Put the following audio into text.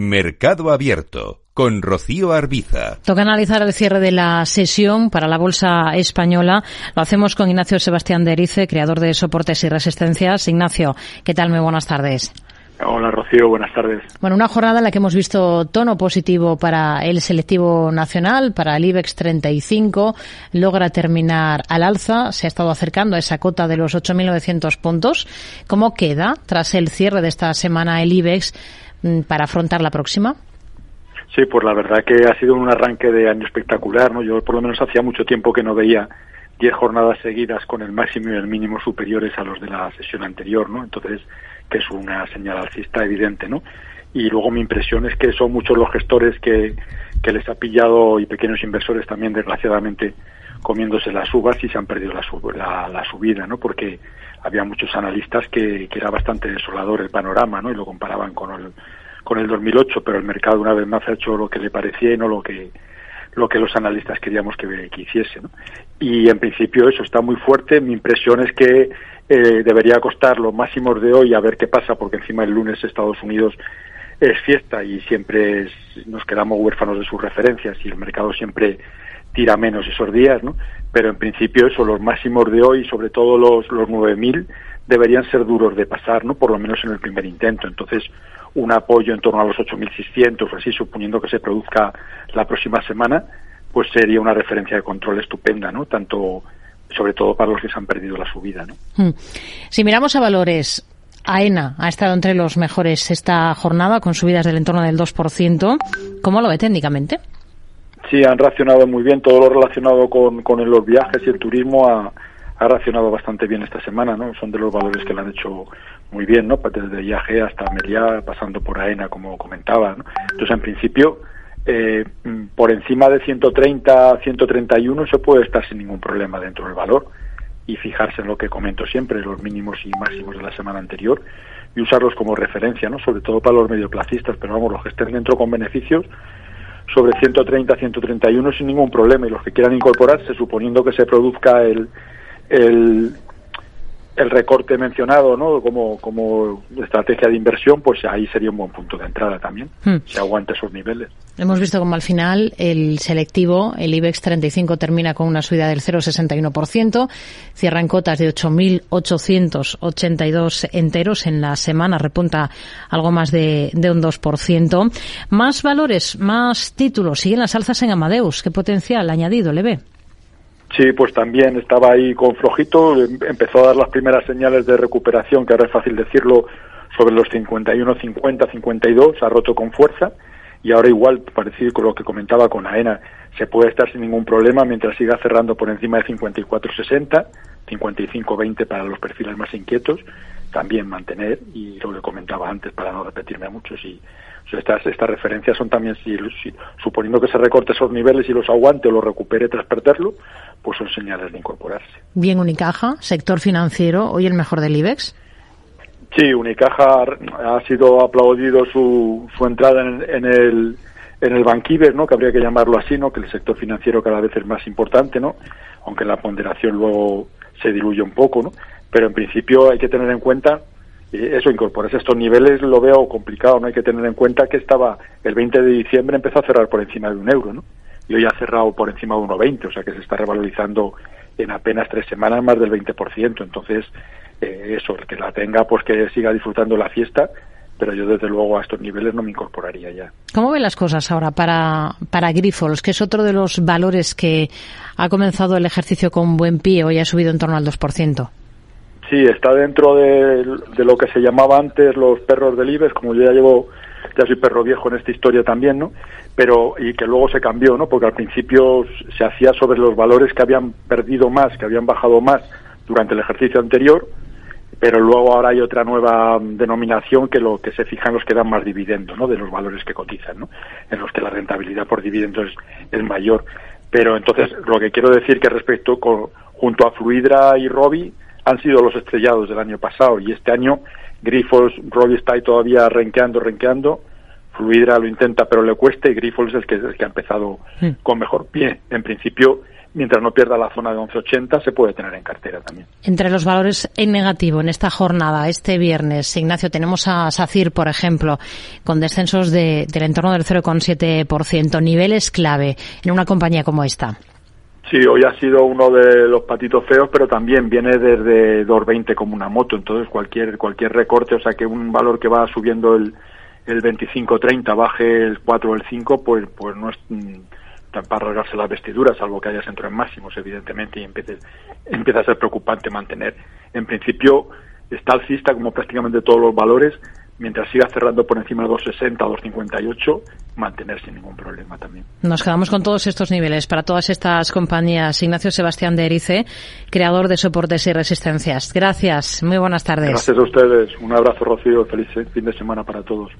Mercado Abierto con Rocío Arbiza. Toca analizar el cierre de la sesión para la Bolsa Española. Lo hacemos con Ignacio Sebastián de Erice, creador de Soportes y Resistencias. Ignacio, ¿qué tal? Muy buenas tardes. Hola Rocío, buenas tardes. Bueno, una jornada en la que hemos visto tono positivo para el selectivo nacional, para el IBEX 35, logra terminar al alza, se ha estado acercando a esa cota de los 8.900 puntos. ¿Cómo queda tras el cierre de esta semana el IBEX para afrontar la próxima? Sí, pues la verdad que ha sido un arranque de año espectacular, ¿no? Yo por lo menos hacía mucho tiempo que no veía 10 jornadas seguidas con el máximo y el mínimo superiores a los de la sesión anterior, ¿no? Entonces, que es una señal alcista evidente, ¿no? Y luego mi impresión es que son muchos los gestores que, que les ha pillado y pequeños inversores también, desgraciadamente, comiéndose las uvas y se han perdido la, la, subida, ¿no? Porque había muchos analistas que, que, era bastante desolador el panorama, ¿no? Y lo comparaban con el, con el 2008, pero el mercado una vez más ha hecho lo que le parecía y no lo que lo que los analistas queríamos que, que hiciese. ¿no? Y en principio eso está muy fuerte. Mi impresión es que eh, debería costar los máximos de hoy a ver qué pasa, porque encima el lunes Estados Unidos es fiesta y siempre nos quedamos huérfanos de sus referencias y el mercado siempre tira menos esos días, ¿no? Pero en principio eso, los máximos de hoy, sobre todo los, los 9.000, deberían ser duros de pasar, ¿no? Por lo menos en el primer intento. Entonces, un apoyo en torno a los 8.600 o así, suponiendo que se produzca la próxima semana, pues sería una referencia de control estupenda, ¿no? Tanto sobre todo para los que se han perdido la subida. ¿no? Hmm. Si miramos a valores, AENA ha estado entre los mejores esta jornada con subidas del entorno del 2%. ¿Cómo lo ve técnicamente? Sí, han reaccionado muy bien. Todo lo relacionado con, con los viajes y el turismo ha, ha reaccionado bastante bien esta semana, ¿no? Son de los valores que lo han hecho muy bien, ¿no? Desde IAG hasta Meliá, pasando por AENA, como comentaba, ¿no? Entonces, en principio, eh, por encima de 130, 131 se puede estar sin ningún problema dentro del valor y fijarse en lo que comento siempre, los mínimos y máximos de la semana anterior y usarlos como referencia, ¿no? Sobre todo para los medioplacistas, pero vamos, los que estén dentro con beneficios sobre 130, 131 sin ningún problema. Y los que quieran incorporarse, suponiendo que se produzca el, el, el recorte mencionado ¿no? como, como estrategia de inversión, pues ahí sería un buen punto de entrada también, hmm. si aguanta esos niveles. Hemos visto como al final el selectivo, el IBEX 35, termina con una subida del 0,61%, cierra en cotas de 8.882 enteros en la semana, repunta algo más de, de un 2%. Más valores, más títulos, siguen las alzas en Amadeus. ¿Qué potencial añadido le ve? Sí, pues también estaba ahí con flojito, empezó a dar las primeras señales de recuperación, que ahora es fácil decirlo, sobre los 51, 50, 52, ha roto con fuerza. Y ahora igual, parecido con lo que comentaba con AENA, se puede estar sin ningún problema mientras siga cerrando por encima de 54, 60, 55, 20 para los perfiles más inquietos, también mantener, y lo que comentaba antes para no repetirme mucho, si estas, estas referencias son también, si, suponiendo que se recorte esos niveles y los aguante o los recupere tras perderlo, pues son señales de incorporarse. Bien, Unicaja, sector financiero, hoy el mejor del IBEX. Sí, Unicaja ha sido aplaudido su, su entrada en, el en el Banquiver, ¿no? Que habría que llamarlo así, ¿no? Que el sector financiero cada vez es más importante, ¿no? Aunque la ponderación luego se diluye un poco, ¿no? Pero en principio hay que tener en cuenta eso, incorporarse estos niveles lo veo complicado, no hay que tener en cuenta que estaba el 20 de diciembre empezó a cerrar por encima de un euro, ¿no? Y hoy ha cerrado por encima de 1,20, o sea que se está revalorizando en apenas tres semanas más del 20%. Entonces, eh, eso, el que la tenga, pues que siga disfrutando la fiesta, pero yo desde luego a estos niveles no me incorporaría ya. ¿Cómo ven las cosas ahora para, para Grifols, que es otro de los valores que ha comenzado el ejercicio con buen pie, hoy ha subido en torno al 2%? Sí, está dentro de, lo que se llamaba antes los perros del IBEX, como yo ya llevo, ya soy perro viejo en esta historia también, ¿no? Pero, y que luego se cambió, ¿no? Porque al principio se hacía sobre los valores que habían perdido más, que habían bajado más durante el ejercicio anterior, pero luego ahora hay otra nueva denominación que lo que se fijan los que dan más dividendos, ¿no? De los valores que cotizan, ¿no? En los que la rentabilidad por dividendos es, es mayor. Pero entonces, lo que quiero decir que respecto con, junto a Fluidra y Robi, han sido los estrellados del año pasado y este año Grifols, Robbie está ahí todavía renqueando, renqueando, Fluidra lo intenta pero le cuesta y Grifols es el que, el que ha empezado con mejor pie. En principio mientras no pierda la zona de 11.80, se puede tener en cartera también. Entre los valores en negativo en esta jornada, este viernes, Ignacio, tenemos a SACIR, por ejemplo, con descensos de, del entorno del 0,7%, niveles clave en una compañía como esta. Sí, hoy ha sido uno de los patitos feos, pero también viene desde 2.20 como una moto, entonces cualquier cualquier recorte, o sea que un valor que va subiendo el, el 25-30 baje el 4 o el 5, pues, pues no es mm, para rasgarse las vestiduras, salvo que hayas entrado en máximos, evidentemente, y empiece, empieza a ser preocupante mantener. En principio, está alcista como prácticamente todos los valores, mientras siga cerrando por encima de 2,60 2,58, mantener sin ningún problema también. Nos quedamos con todos estos niveles para todas estas compañías. Ignacio Sebastián de Erice, creador de soportes y resistencias. Gracias, muy buenas tardes. Gracias a ustedes. Un abrazo, Rocío. Feliz fin de semana para todos.